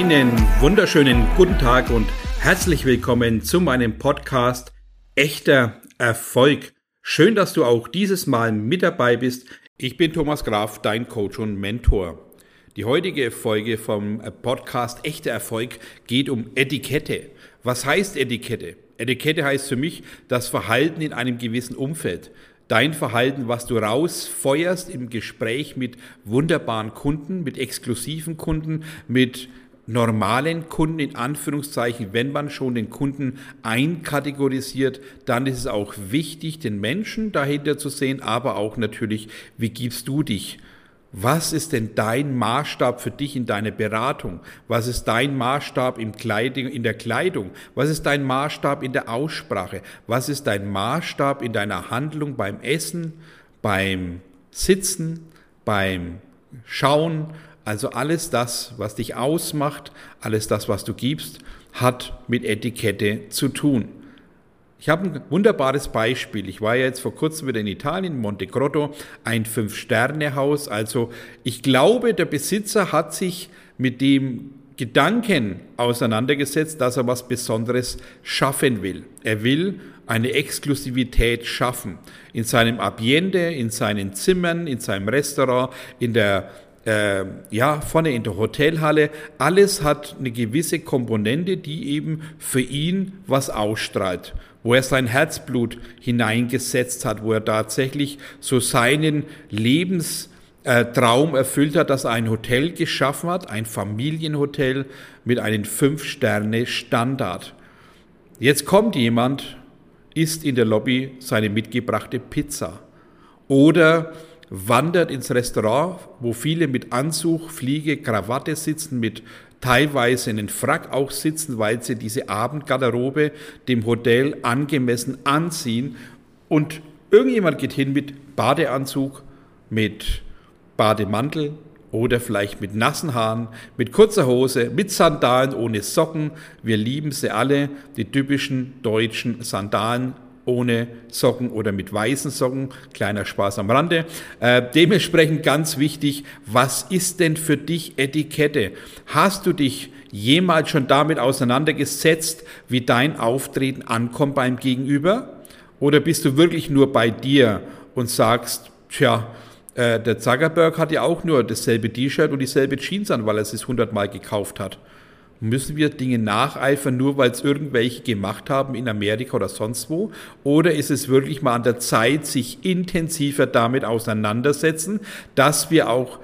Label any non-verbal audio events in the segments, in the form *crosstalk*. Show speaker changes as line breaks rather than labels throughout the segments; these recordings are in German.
Einen wunderschönen guten Tag und herzlich willkommen zu meinem Podcast Echter Erfolg. Schön, dass du auch dieses Mal mit dabei bist. Ich bin Thomas Graf, dein Coach und Mentor. Die heutige Folge vom Podcast Echter Erfolg geht um Etikette. Was heißt Etikette? Etikette heißt für mich das Verhalten in einem gewissen Umfeld dein Verhalten, was du rausfeuerst im Gespräch mit wunderbaren Kunden, mit exklusiven Kunden, mit normalen Kunden in Anführungszeichen, wenn man schon den Kunden einkategorisiert, dann ist es auch wichtig, den Menschen dahinter zu sehen, aber auch natürlich, wie gibst du dich? Was ist denn dein Maßstab für dich in deiner Beratung? Was ist dein Maßstab in der Kleidung? Was ist dein Maßstab in der Aussprache? Was ist dein Maßstab in deiner Handlung beim Essen, beim Sitzen, beim Schauen? Also alles das, was dich ausmacht, alles das, was du gibst, hat mit Etikette zu tun. Ich habe ein wunderbares Beispiel. Ich war ja jetzt vor kurzem wieder in Italien, Monte Grotto, ein Fünf-Sterne-Haus. Also ich glaube, der Besitzer hat sich mit dem Gedanken auseinandergesetzt, dass er was Besonderes schaffen will. Er will eine Exklusivität schaffen. In seinem Ambiente, in seinen Zimmern, in seinem Restaurant, in der äh, ja, vorne in der Hotelhalle, alles hat eine gewisse Komponente, die eben für ihn was ausstrahlt. Wo er sein Herzblut hineingesetzt hat, wo er tatsächlich so seinen Lebenstraum erfüllt hat, dass er ein Hotel geschaffen hat, ein Familienhotel mit einem Fünf-Sterne-Standard. Jetzt kommt jemand, isst in der Lobby seine mitgebrachte Pizza. Oder wandert ins Restaurant, wo viele mit Anzug, Fliege, Krawatte sitzen, mit teilweise einen Frack auch sitzen, weil sie diese Abendgarderobe dem Hotel angemessen anziehen. Und irgendjemand geht hin mit Badeanzug, mit Bademantel oder vielleicht mit nassen Haaren, mit kurzer Hose, mit Sandalen ohne Socken. Wir lieben sie alle, die typischen deutschen Sandalen ohne Socken oder mit weißen Socken. Kleiner Spaß am Rande. Äh, dementsprechend ganz wichtig, was ist denn für dich Etikette? Hast du dich jemals schon damit auseinandergesetzt, wie dein Auftreten ankommt beim Gegenüber? Oder bist du wirklich nur bei dir und sagst, tja, äh, der Zuckerberg hat ja auch nur dasselbe T-Shirt und dieselbe Jeans an, weil er es hundertmal gekauft hat. Müssen wir Dinge nacheifern, nur weil es irgendwelche gemacht haben in Amerika oder sonst wo? Oder ist es wirklich mal an der Zeit, sich intensiver damit auseinandersetzen, dass wir auch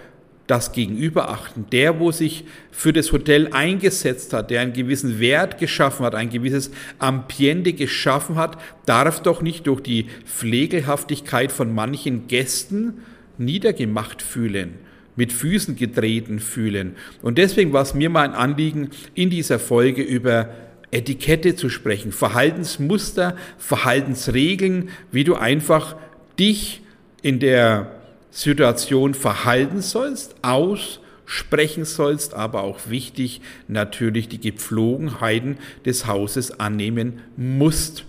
das Gegenüber achten. Der, wo sich für das Hotel eingesetzt hat, der einen gewissen Wert geschaffen hat, ein gewisses Ambiente geschaffen hat, darf doch nicht durch die Pflegelhaftigkeit von manchen Gästen niedergemacht fühlen mit Füßen getreten fühlen. Und deswegen war es mir mal ein Anliegen, in dieser Folge über Etikette zu sprechen, Verhaltensmuster, Verhaltensregeln, wie du einfach dich in der Situation verhalten sollst, aussprechen sollst, aber auch wichtig natürlich die Gepflogenheiten des Hauses annehmen musst.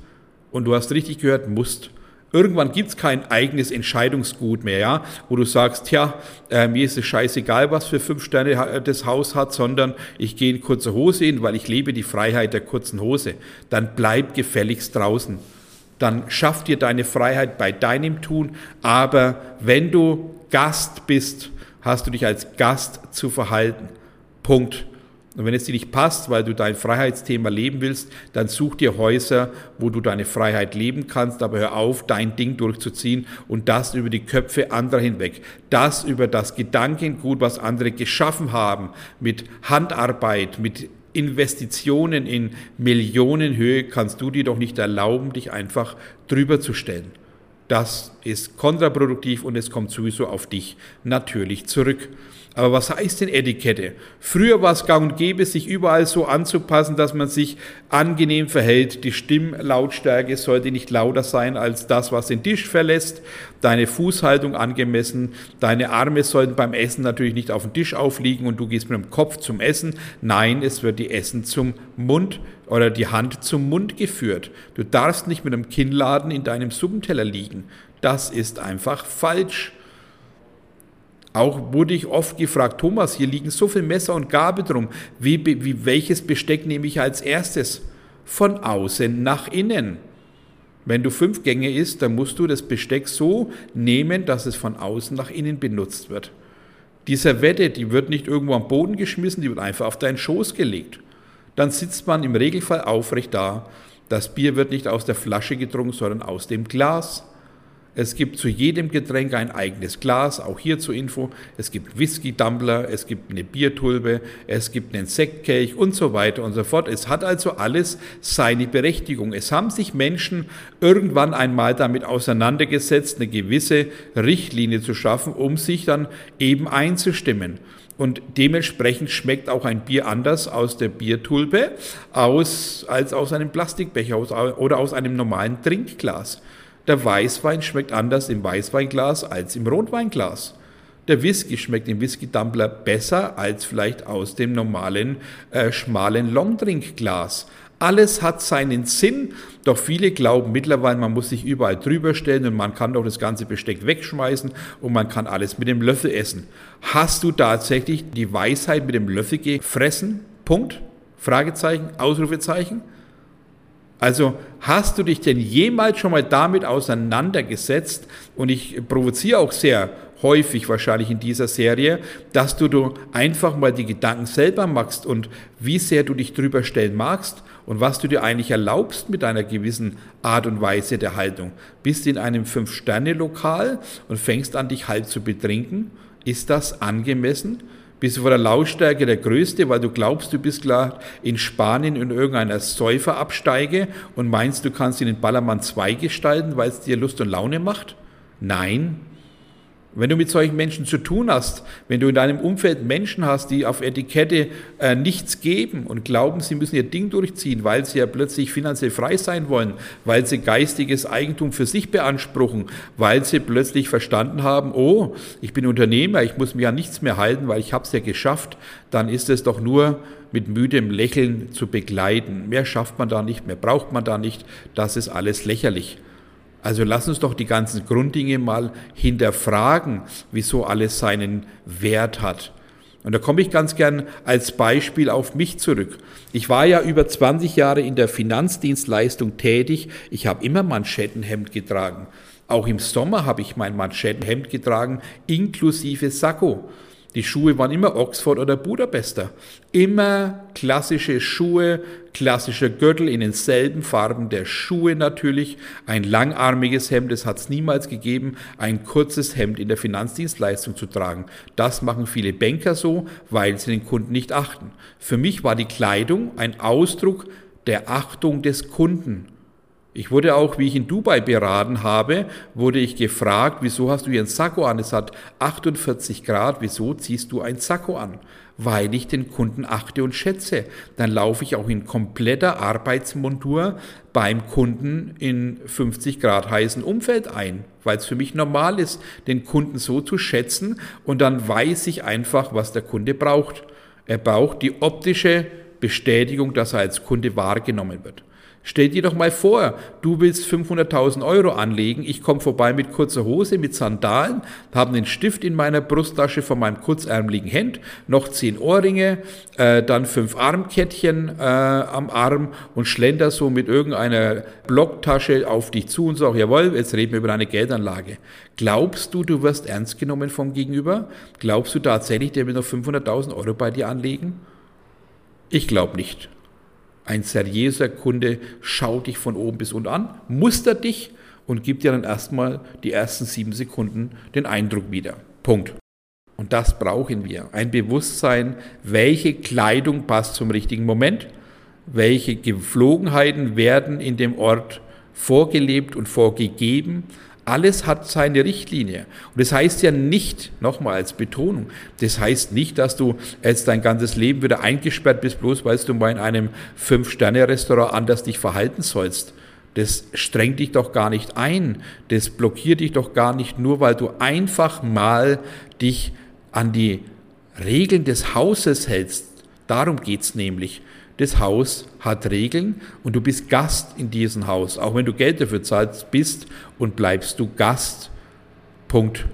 Und du hast richtig gehört, musst. Irgendwann gibt es kein eigenes Entscheidungsgut mehr, ja, wo du sagst, tja, äh, mir ist es scheißegal, was für fünf Sterne das Haus hat, sondern ich gehe in kurzer Hose hin, weil ich lebe die Freiheit der kurzen Hose. Dann bleib gefälligst draußen. Dann schaff dir deine Freiheit bei deinem Tun, aber wenn du Gast bist, hast du dich als Gast zu verhalten. Punkt. Und wenn es dir nicht passt, weil du dein Freiheitsthema leben willst, dann such dir Häuser, wo du deine Freiheit leben kannst, aber hör auf, dein Ding durchzuziehen und das über die Köpfe anderer hinweg. Das über das Gedankengut, was andere geschaffen haben, mit Handarbeit, mit Investitionen in Millionenhöhe, kannst du dir doch nicht erlauben, dich einfach drüber zu stellen. Das ist kontraproduktiv und es kommt sowieso auf dich natürlich zurück. Aber was heißt denn Etikette? Früher war es gang und gäbe, sich überall so anzupassen, dass man sich angenehm verhält. Die Stimmlautstärke sollte nicht lauter sein als das, was den Tisch verlässt. Deine Fußhaltung angemessen. Deine Arme sollten beim Essen natürlich nicht auf dem Tisch aufliegen und du gehst mit dem Kopf zum Essen. Nein, es wird die Essen zum Mund oder die Hand zum Mund geführt. Du darfst nicht mit einem Kinnladen in deinem Suppenteller liegen. Das ist einfach falsch. Auch wurde ich oft gefragt, Thomas, hier liegen so viele Messer und Gabel drum. Wie, wie, welches Besteck nehme ich als erstes? Von außen nach innen. Wenn du fünf Gänge isst, dann musst du das Besteck so nehmen, dass es von außen nach innen benutzt wird. Die Servette, die wird nicht irgendwo am Boden geschmissen, die wird einfach auf deinen Schoß gelegt. Dann sitzt man im Regelfall aufrecht da. Das Bier wird nicht aus der Flasche getrunken, sondern aus dem Glas. Es gibt zu jedem Getränk ein eigenes Glas, auch hier zur Info. Es gibt Whisky-Dumbler, es gibt eine Biertulpe, es gibt einen Sektkelch und so weiter und so fort. Es hat also alles seine Berechtigung. Es haben sich Menschen irgendwann einmal damit auseinandergesetzt, eine gewisse Richtlinie zu schaffen, um sich dann eben einzustimmen. Und dementsprechend schmeckt auch ein Bier anders aus der Biertulpe aus, als aus einem Plastikbecher oder aus einem normalen Trinkglas. Der Weißwein schmeckt anders im Weißweinglas als im Rotweinglas. Der Whisky schmeckt im Whisky-Tumbler besser als vielleicht aus dem normalen äh, schmalen Longdrink-Glas. Alles hat seinen Sinn, doch viele glauben mittlerweile, man muss sich überall drüber stellen und man kann doch das ganze Besteck wegschmeißen und man kann alles mit dem Löffel essen. Hast du tatsächlich die Weisheit mit dem Löffel gefressen? Punkt? Fragezeichen, Ausrufezeichen? Also hast du dich denn jemals schon mal damit auseinandergesetzt? Und ich provoziere auch sehr häufig wahrscheinlich in dieser Serie, dass du, du einfach mal die Gedanken selber machst und wie sehr du dich drüber stellen magst und was du dir eigentlich erlaubst mit einer gewissen Art und Weise der Haltung. Bist in einem Fünf-Sterne-Lokal und fängst an, dich halb zu betrinken? Ist das angemessen? Bist du von der Lautstärke der Größte, weil du glaubst, du bist klar in Spanien in irgendeiner Säuferabsteige und meinst, du kannst ihn in Ballermann 2 gestalten, weil es dir Lust und Laune macht? Nein, wenn du mit solchen Menschen zu tun hast, wenn du in deinem Umfeld Menschen hast, die auf Etikette äh, nichts geben und glauben, sie müssen ihr Ding durchziehen, weil sie ja plötzlich finanziell frei sein wollen, weil sie geistiges Eigentum für sich beanspruchen, weil sie plötzlich verstanden haben, oh, ich bin Unternehmer, ich muss mich an nichts mehr halten, weil ich habe es ja geschafft, dann ist es doch nur mit müdem Lächeln zu begleiten. Mehr schafft man da nicht, mehr braucht man da nicht, das ist alles lächerlich. Also lass uns doch die ganzen Grunddinge mal hinterfragen, wieso alles seinen Wert hat. Und da komme ich ganz gern als Beispiel auf mich zurück. Ich war ja über 20 Jahre in der Finanzdienstleistung tätig. Ich habe immer Manschettenhemd getragen. Auch im Sommer habe ich mein Manschettenhemd getragen, inklusive Sakko. Die Schuhe waren immer Oxford oder Budapester. Immer klassische Schuhe, klassischer Gürtel in denselben Farben der Schuhe natürlich. Ein langarmiges Hemd, das hat es niemals gegeben, ein kurzes Hemd in der Finanzdienstleistung zu tragen. Das machen viele Banker so, weil sie den Kunden nicht achten. Für mich war die Kleidung ein Ausdruck der Achtung des Kunden. Ich wurde auch, wie ich in Dubai beraten habe, wurde ich gefragt, wieso hast du hier ein Sakko an? Es hat 48 Grad, wieso ziehst du ein Sakko an? Weil ich den Kunden achte und schätze. Dann laufe ich auch in kompletter Arbeitsmontur beim Kunden in 50 Grad heißen Umfeld ein, weil es für mich normal ist, den Kunden so zu schätzen und dann weiß ich einfach, was der Kunde braucht. Er braucht die optische Bestätigung, dass er als Kunde wahrgenommen wird. Stell dir doch mal vor, du willst 500.000 Euro anlegen, ich komme vorbei mit kurzer Hose, mit Sandalen, habe einen Stift in meiner Brusttasche von meinem kurzärmeligen Hemd, noch zehn Ohrringe, äh, dann fünf Armkettchen äh, am Arm und schlender so mit irgendeiner Blocktasche auf dich zu und sage, jawohl, jetzt reden wir über eine Geldanlage. Glaubst du, du wirst ernst genommen vom Gegenüber? Glaubst du tatsächlich, der will noch 500.000 Euro bei dir anlegen? Ich glaube nicht. Ein seriöser Kunde schaut dich von oben bis unten an, mustert dich und gibt dir dann erstmal die ersten sieben Sekunden den Eindruck wieder. Punkt. Und das brauchen wir. Ein Bewusstsein, welche Kleidung passt zum richtigen Moment, welche Geflogenheiten werden in dem Ort vorgelebt und vorgegeben, alles hat seine Richtlinie. Und das heißt ja nicht, nochmal als Betonung, das heißt nicht, dass du jetzt dein ganzes Leben wieder eingesperrt bist, bloß weil du mal in einem Fünf-Sterne-Restaurant anders dich verhalten sollst. Das strengt dich doch gar nicht ein. Das blockiert dich doch gar nicht, nur weil du einfach mal dich an die Regeln des Hauses hältst. Darum geht's nämlich. Das Haus hat Regeln und du bist Gast in diesem Haus. Auch wenn du Geld dafür zahlst, bist und bleibst du Gast. Punkt.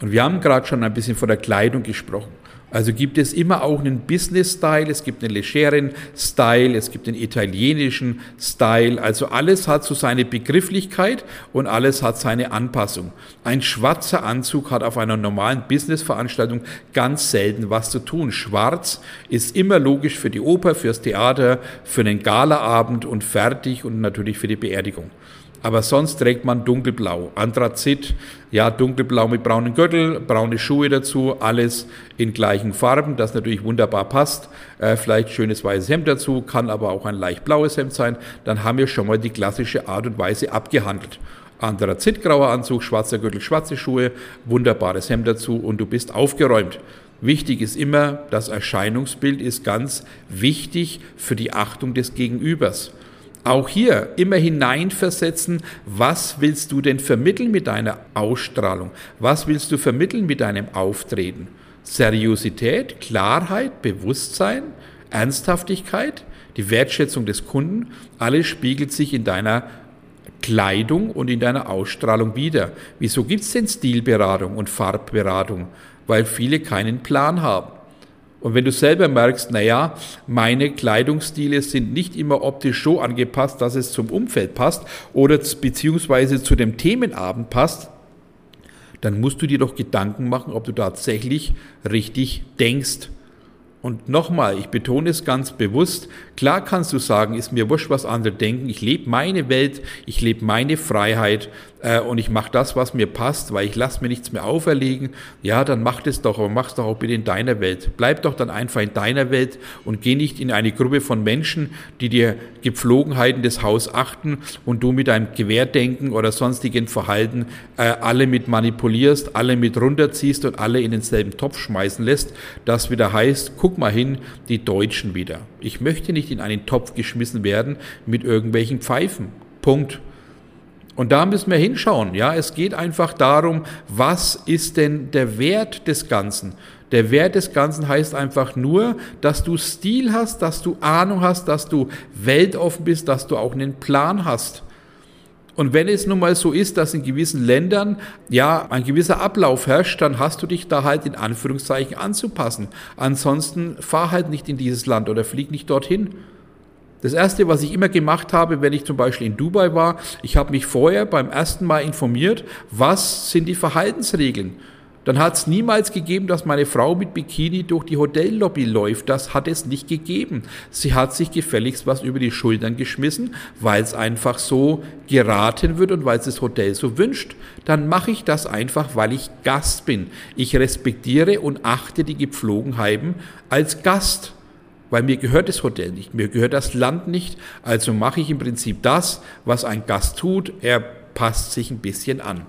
Und wir haben gerade schon ein bisschen von der Kleidung gesprochen. Also gibt es immer auch einen Business-Style, es gibt einen legeren Style, es gibt den italienischen Style. Also alles hat so seine Begrifflichkeit und alles hat seine Anpassung. Ein schwarzer Anzug hat auf einer normalen Business-Veranstaltung ganz selten was zu tun. Schwarz ist immer logisch für die Oper, fürs Theater, für einen Galaabend und fertig und natürlich für die Beerdigung. Aber sonst trägt man dunkelblau. Anthrazit, ja, dunkelblau mit braunen Gürtel, braune Schuhe dazu, alles in gleichen Farben, das natürlich wunderbar passt. Äh, vielleicht schönes weißes Hemd dazu, kann aber auch ein leicht blaues Hemd sein. Dann haben wir schon mal die klassische Art und Weise abgehandelt. Anthrazit, grauer Anzug, schwarzer Gürtel, schwarze Schuhe, wunderbares Hemd dazu und du bist aufgeräumt. Wichtig ist immer, das Erscheinungsbild ist ganz wichtig für die Achtung des Gegenübers. Auch hier immer hineinversetzen, was willst du denn vermitteln mit deiner Ausstrahlung? Was willst du vermitteln mit deinem Auftreten? Seriosität, Klarheit, Bewusstsein, Ernsthaftigkeit, die Wertschätzung des Kunden, alles spiegelt sich in deiner Kleidung und in deiner Ausstrahlung wieder. Wieso gibt es denn Stilberatung und Farbberatung? Weil viele keinen Plan haben. Und wenn du selber merkst, naja, meine Kleidungsstile sind nicht immer optisch so angepasst, dass es zum Umfeld passt oder beziehungsweise zu dem Themenabend passt, dann musst du dir doch Gedanken machen, ob du tatsächlich richtig denkst. Und nochmal, ich betone es ganz bewusst, klar kannst du sagen, ist mir wurscht, was andere denken, ich lebe meine Welt, ich lebe meine Freiheit äh, und ich mache das, was mir passt, weil ich lasse mir nichts mehr auferlegen, ja, dann mach das doch, aber mach es doch auch bitte in deiner Welt. Bleib doch dann einfach in deiner Welt und geh nicht in eine Gruppe von Menschen, die dir Gepflogenheiten des Haus achten und du mit deinem Gewehrdenken oder sonstigen Verhalten äh, alle mit manipulierst, alle mit runterziehst und alle in denselben Topf schmeißen lässt, das wieder heißt, guck mal hin, die Deutschen wieder. Ich möchte nicht in einen Topf geschmissen werden mit irgendwelchen Pfeifen. Punkt. Und da müssen wir hinschauen. Ja, es geht einfach darum, was ist denn der Wert des Ganzen? Der Wert des Ganzen heißt einfach nur, dass du Stil hast, dass du Ahnung hast, dass du weltoffen bist, dass du auch einen Plan hast. Und wenn es nun mal so ist, dass in gewissen Ländern ja ein gewisser Ablauf herrscht, dann hast du dich da halt in Anführungszeichen anzupassen. Ansonsten fahr halt nicht in dieses Land oder flieg nicht dorthin. Das Erste, was ich immer gemacht habe, wenn ich zum Beispiel in Dubai war, ich habe mich vorher beim ersten Mal informiert, was sind die Verhaltensregeln. Dann hat es niemals gegeben, dass meine Frau mit Bikini durch die Hotellobby läuft. Das hat es nicht gegeben. Sie hat sich gefälligst was über die Schultern geschmissen, weil es einfach so geraten wird und weil es das Hotel so wünscht. Dann mache ich das einfach, weil ich Gast bin. Ich respektiere und achte die Gepflogenheiten als Gast weil mir gehört das Hotel nicht, mir gehört das Land nicht, also mache ich im Prinzip das, was ein Gast tut, er passt sich ein bisschen an.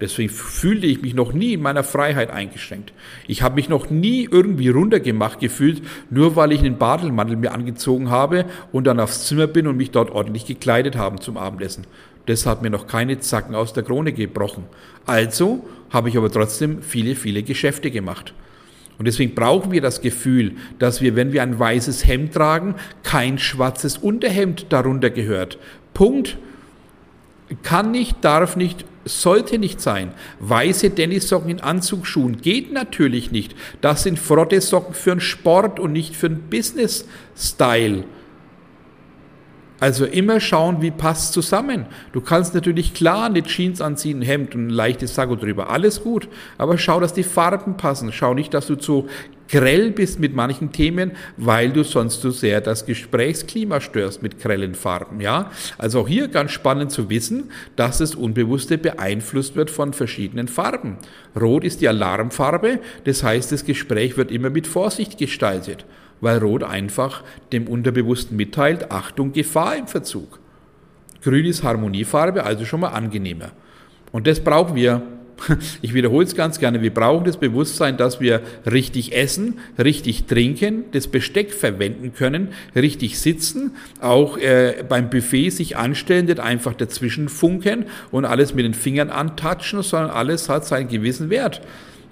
Deswegen fühlte ich mich noch nie in meiner Freiheit eingeschränkt. Ich habe mich noch nie irgendwie runtergemacht gefühlt, nur weil ich einen Badelmantel mir angezogen habe und dann aufs Zimmer bin und mich dort ordentlich gekleidet habe zum Abendessen. Das hat mir noch keine Zacken aus der Krone gebrochen. Also habe ich aber trotzdem viele, viele Geschäfte gemacht. Und deswegen brauchen wir das Gefühl, dass wir, wenn wir ein weißes Hemd tragen, kein schwarzes Unterhemd darunter gehört. Punkt. Kann nicht, darf nicht, sollte nicht sein. Weiße Tennissocken in Anzugsschuhen geht natürlich nicht. Das sind Frotte-Socken für einen Sport und nicht für einen Business-Style. Also immer schauen, wie passt zusammen. Du kannst natürlich klar eine Jeans anziehen, ein Hemd und ein leichtes Sakko drüber. Alles gut. Aber schau, dass die Farben passen. Schau nicht, dass du zu grell bist mit manchen Themen, weil du sonst zu sehr das Gesprächsklima störst mit grellen Farben. Ja? Also auch hier ganz spannend zu wissen, dass das Unbewusste beeinflusst wird von verschiedenen Farben. Rot ist die Alarmfarbe. Das heißt, das Gespräch wird immer mit Vorsicht gestaltet weil Rot einfach dem Unterbewussten mitteilt, Achtung, Gefahr im Verzug. Grün ist Harmoniefarbe, also schon mal angenehmer. Und das brauchen wir. *laughs* Ich wiederhole es ganz gerne. Wir brauchen das Bewusstsein, dass wir richtig essen, richtig trinken, das Besteck verwenden können, richtig sitzen, auch äh, beim Buffet sich anstellen, nicht einfach dazwischen funken und alles mit den Fingern antatschen, sondern alles hat seinen gewissen Wert.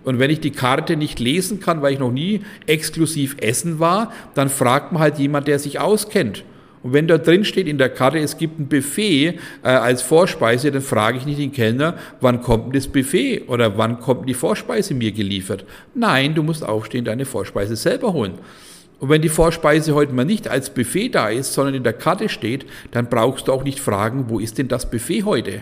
Und wenn ich die Karte nicht lesen kann, weil ich noch nie exklusiv essen war, dann fragt man halt jemand, der sich auskennt. Und wenn da drin steht in der Karte, es gibt ein Buffet äh, als Vorspeise, dann frage ich nicht den Kellner, wann kommt das Buffet oder wann kommt die Vorspeise mir geliefert. Nein, du musst aufstehen, deine Vorspeise selber holen. Und wenn die Vorspeise heute mal nicht als Buffet da ist, sondern in der Karte steht, dann brauchst du auch nicht fragen, wo ist denn das Buffet heute?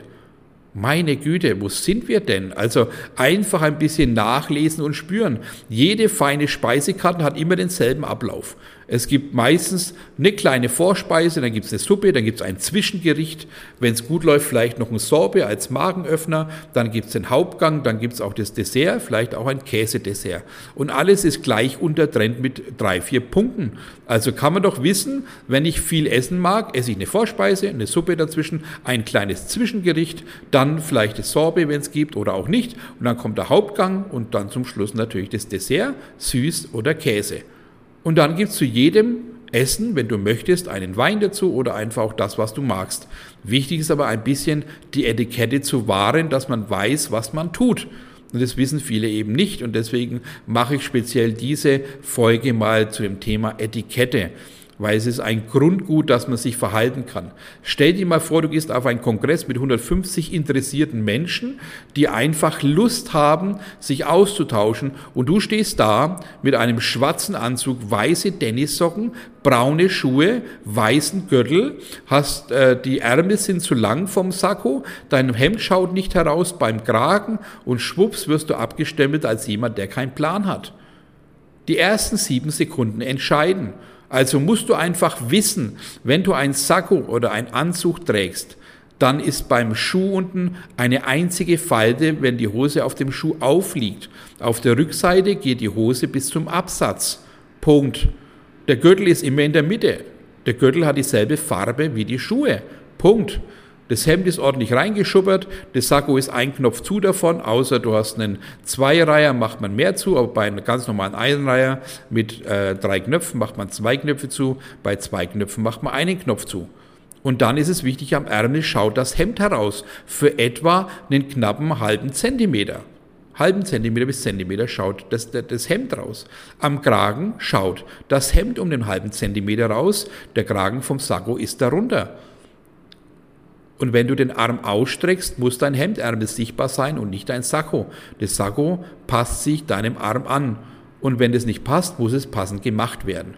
Meine Güte, wo sind wir denn? Also einfach ein bisschen nachlesen und spüren. Jede feine Speisekarte hat immer denselben Ablauf. Es gibt meistens eine kleine Vorspeise, dann gibt es eine Suppe, dann gibt es ein Zwischengericht. Wenn es gut läuft, vielleicht noch ein Sorbet als Magenöffner. Dann gibt es den Hauptgang, dann gibt es auch das Dessert, vielleicht auch ein Käsedessert. Und alles ist gleich untertrennt mit drei, vier Punkten. Also kann man doch wissen, wenn ich viel essen mag, esse ich eine Vorspeise, eine Suppe dazwischen, ein kleines Zwischengericht, dann vielleicht das Sorbet, wenn es gibt, oder auch nicht. Und dann kommt der Hauptgang und dann zum Schluss natürlich das Dessert, süß oder Käse. Und dann gibt es zu jedem Essen, wenn du möchtest, einen Wein dazu oder einfach auch das, was du magst. Wichtig ist aber ein bisschen die Etikette zu wahren, dass man weiß, was man tut. Und das wissen viele eben nicht. Und deswegen mache ich speziell diese Folge mal zu dem Thema Etikette weil es ist ein Grundgut, dass man sich verhalten kann. Stell dir mal vor, du gehst auf einen Kongress mit 150 interessierten Menschen, die einfach Lust haben, sich auszutauschen und du stehst da mit einem schwarzen Anzug, weiße Tennissocken, braune Schuhe, weißen Gürtel, hast äh, die Ärmel sind zu lang vom Sakko, dein Hemd schaut nicht heraus beim Kragen und schwupps wirst du abgestempelt als jemand, der keinen Plan hat. Die ersten sieben Sekunden entscheiden. Also musst du einfach wissen, wenn du ein Sakko oder ein Anzug trägst, dann ist beim Schuh unten eine einzige Falte, wenn die Hose auf dem Schuh aufliegt. Auf der Rückseite geht die Hose bis zum Absatz. Punkt. Der Gürtel ist immer in der Mitte. Der Gürtel hat dieselbe Farbe wie die Schuhe. Punkt. Das Hemd ist ordentlich reingeschubbert, das Sakko ist ein Knopf zu davon, außer du hast einen Zweireiher, macht man mehr zu, aber bei einem ganz normalen Einreiher mit äh, drei Knöpfen macht man zwei Knöpfe zu, bei zwei Knöpfen macht man einen Knopf zu. Und dann ist es wichtig, am Ärmel schaut das Hemd heraus, für etwa einen knappen halben Zentimeter. Halben Zentimeter bis Zentimeter schaut das, das Hemd raus. Am Kragen schaut das Hemd um den halben Zentimeter raus, der Kragen vom Sakko ist darunter. Und wenn du den Arm ausstreckst, muss dein Hemdärmel sichtbar sein und nicht dein Sakko. Das Sakko passt sich deinem Arm an. Und wenn das nicht passt, muss es passend gemacht werden.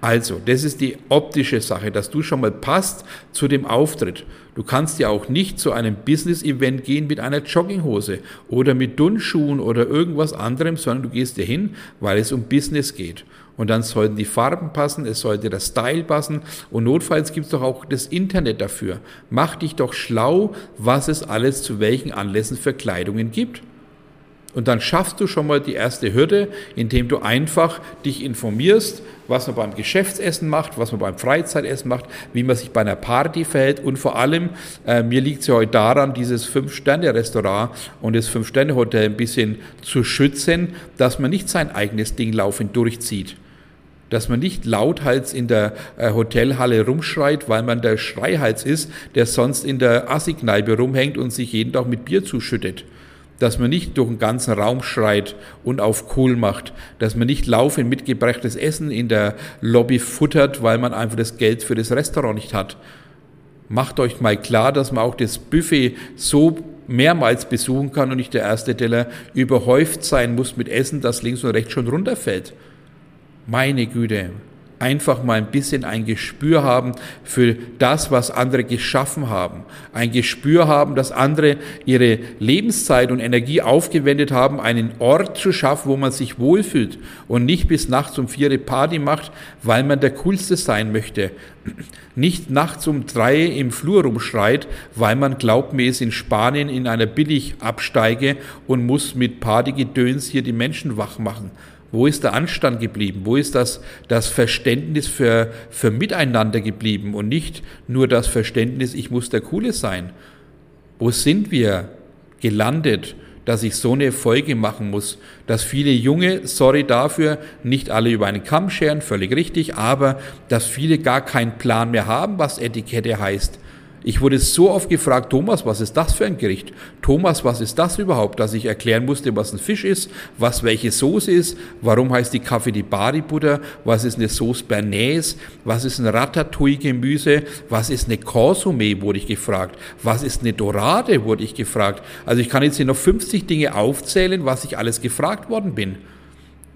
Also, das ist die optische Sache, dass du schon mal passt zu dem Auftritt. Du kannst ja auch nicht zu einem Business-Event gehen mit einer Jogginghose oder mit Dunnschuhen oder irgendwas anderem, sondern du gehst ja hin, weil es um Business geht. Und dann sollten die Farben passen, es sollte der Style passen und notfalls gibt es doch auch das Internet dafür. Mach dich doch schlau, was es alles zu welchen Anlässen für Kleidungen gibt. Und dann schaffst du schon mal die erste Hürde, indem du einfach dich informierst, was man beim Geschäftsessen macht, was man beim Freizeitessen macht, wie man sich bei einer Party verhält und vor allem, äh, mir liegt es ja heute daran, dieses Fünf-Sterne-Restaurant und das Fünf-Sterne-Hotel ein bisschen zu schützen, dass man nicht sein eigenes Ding laufend durchzieht dass man nicht lauthals in der äh, Hotelhalle rumschreit, weil man der Schreihals ist, der sonst in der Assi-Kneipe rumhängt und sich jeden Tag mit Bier zuschüttet. Dass man nicht durch den ganzen Raum schreit und auf cool macht. Dass man nicht laufend mitgebrachtes Essen in der Lobby futtert, weil man einfach das Geld für das Restaurant nicht hat. Macht euch mal klar, dass man auch das Buffet so mehrmals besuchen kann und nicht der erste Teller überhäuft sein muss mit Essen, das links und rechts schon runterfällt meine Güte, einfach mal ein bisschen ein Gespür haben für das, was andere geschaffen haben. Ein Gespür haben, dass andere ihre Lebenszeit und Energie aufgewendet haben, einen Ort zu schaffen, wo man sich wohlfühlt und nicht bis nachts um vier Party macht, weil man der Coolste sein möchte. Nicht nachts um drei im Flur rumschreit, weil man glaubt, mir ist in Spanien in einer Billigabsteige und muss mit Partygedöns hier die Menschen wach machen. Wo ist der Anstand geblieben? Wo ist das, das Verständnis für, für Miteinander geblieben und nicht nur das Verständnis, ich muss der Coole sein? Wo sind wir gelandet, dass ich so eine Folge machen muss, dass viele Junge, sorry dafür, nicht alle über einen Kamm scheren, völlig richtig, aber dass viele gar keinen Plan mehr haben, was Etikette heißt. Ich wurde so oft gefragt, Thomas, was ist das für ein Gericht? Thomas, was ist das überhaupt? Dass ich erklären musste, was ein Fisch ist, was welche Soße ist, warum heißt die Kaffee die Bari Butter, was ist eine Sauce Bernays, was ist ein Ratatouille Gemüse, was ist eine Consommé, wurde ich gefragt, was ist eine Dorade, wurde ich gefragt. Also ich kann jetzt hier noch 50 Dinge aufzählen, was ich alles gefragt worden bin.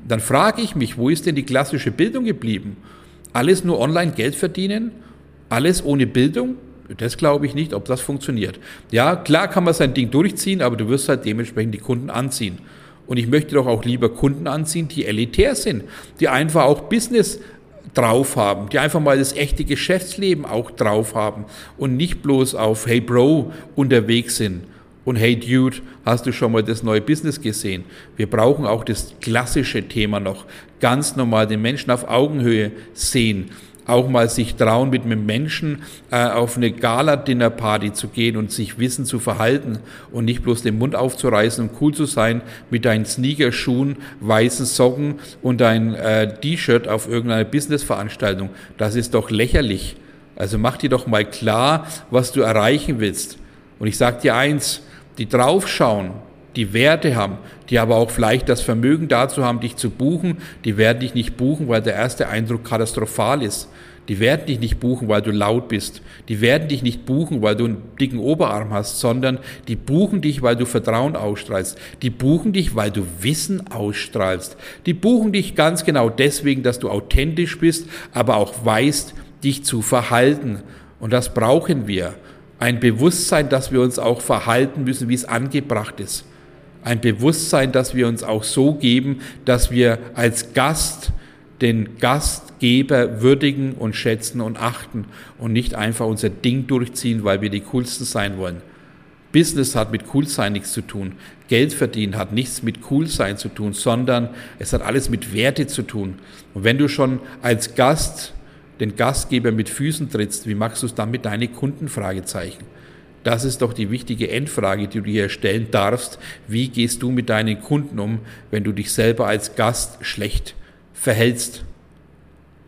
Dann frage ich mich, wo ist denn die klassische Bildung geblieben? Alles nur online Geld verdienen? Alles ohne Bildung? Das glaube ich nicht, ob das funktioniert. Ja, klar kann man sein Ding durchziehen, aber du wirst halt dementsprechend die Kunden anziehen. Und ich möchte doch auch lieber Kunden anziehen, die elitär sind, die einfach auch Business drauf haben, die einfach mal das echte Geschäftsleben auch drauf haben und nicht bloß auf Hey Bro unterwegs sind. Und hey Dude, hast du schon mal das neue Business gesehen? Wir brauchen auch das klassische Thema noch. Ganz normal den Menschen auf Augenhöhe sehen auch mal sich trauen, mit einem Menschen äh, auf eine Gala-Dinner-Party zu gehen und sich wissen zu verhalten und nicht bloß den Mund aufzureißen und cool zu sein mit deinen Sneakerschuhen, weißen Socken und dein äh, T-Shirt auf irgendeiner Businessveranstaltung. Das ist doch lächerlich. Also mach dir doch mal klar, was du erreichen willst. Und ich sag dir eins, die draufschauen, die Werte haben, die aber auch vielleicht das Vermögen dazu haben, dich zu buchen, die werden dich nicht buchen, weil der erste Eindruck katastrophal ist. Die werden dich nicht buchen, weil du laut bist. Die werden dich nicht buchen, weil du einen dicken Oberarm hast, sondern die buchen dich, weil du Vertrauen ausstrahlst. Die buchen dich, weil du Wissen ausstrahlst. Die buchen dich ganz genau deswegen, dass du authentisch bist, aber auch weißt, dich zu verhalten. Und das brauchen wir. Ein Bewusstsein, dass wir uns auch verhalten müssen, wie es angebracht ist ein Bewusstsein, dass wir uns auch so geben, dass wir als Gast den Gastgeber würdigen und schätzen und achten und nicht einfach unser Ding durchziehen, weil wir die Coolsten sein wollen. Business hat mit Coolsein nichts zu tun. Geld verdienen hat nichts mit Coolsein zu tun, sondern es hat alles mit Werte zu tun. Und wenn du schon als Gast den Gastgeber mit Füßen trittst, wie machst du es dann mit deinen Kunden? Das ist doch die wichtige Endfrage, die du dir stellen darfst. Wie gehst du mit deinen Kunden um, wenn du dich selber als Gast schlecht verhältst?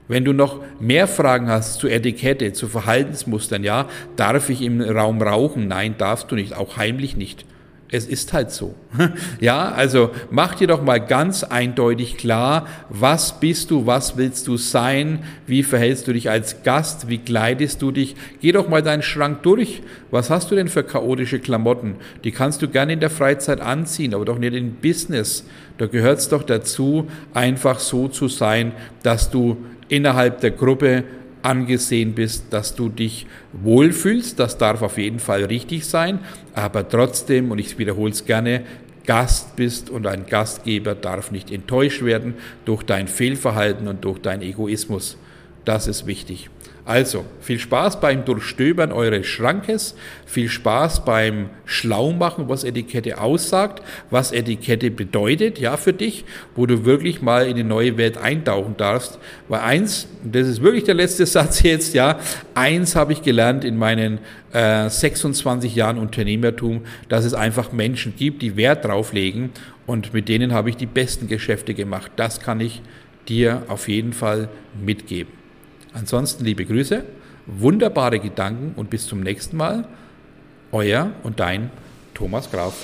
Wenn du noch mehr Fragen hast zu Etikette, zu Verhaltensmustern, ja, darf ich im Raum rauchen? Nein, darfst du nicht, auch heimlich nicht. Es ist halt so. *laughs* Ja, also mach dir doch mal ganz eindeutig klar, was bist du, was willst du sein, wie verhältst du dich als Gast, wie kleidest du dich. Geh doch mal deinen Schrank durch. Was hast du denn für chaotische Klamotten? Die kannst du gerne in der Freizeit anziehen, aber doch nicht im Business. Da gehört es doch dazu, einfach so zu sein, dass du innerhalb der Gruppe angesehen bist, dass du dich wohlfühlst. Das darf auf jeden Fall richtig sein, aber trotzdem, und ich wiederhole es gerne, Gast bist und ein Gastgeber darf nicht enttäuscht werden durch dein Fehlverhalten und durch deinen Egoismus. Das ist wichtig. Also, viel Spaß beim Durchstöbern eures Schrankes, viel Spaß beim Schlaumachen, was Etikette aussagt, was Etikette bedeutet, ja, für dich, wo du wirklich mal in die neue Welt eintauchen darfst. Weil eins, das ist wirklich der letzte *laughs* Satz jetzt, ja, eins habe ich gelernt in meinen äh, 26 Jahren Unternehmertum, dass es einfach Menschen gibt, die Wert drauf legen und mit denen habe ich die besten Geschäfte gemacht. Das kann ich dir auf jeden Fall mitgeben. Ansonsten liebe Grüße, wunderbare Gedanken und bis zum nächsten Mal. Euer und dein Thomas Graf.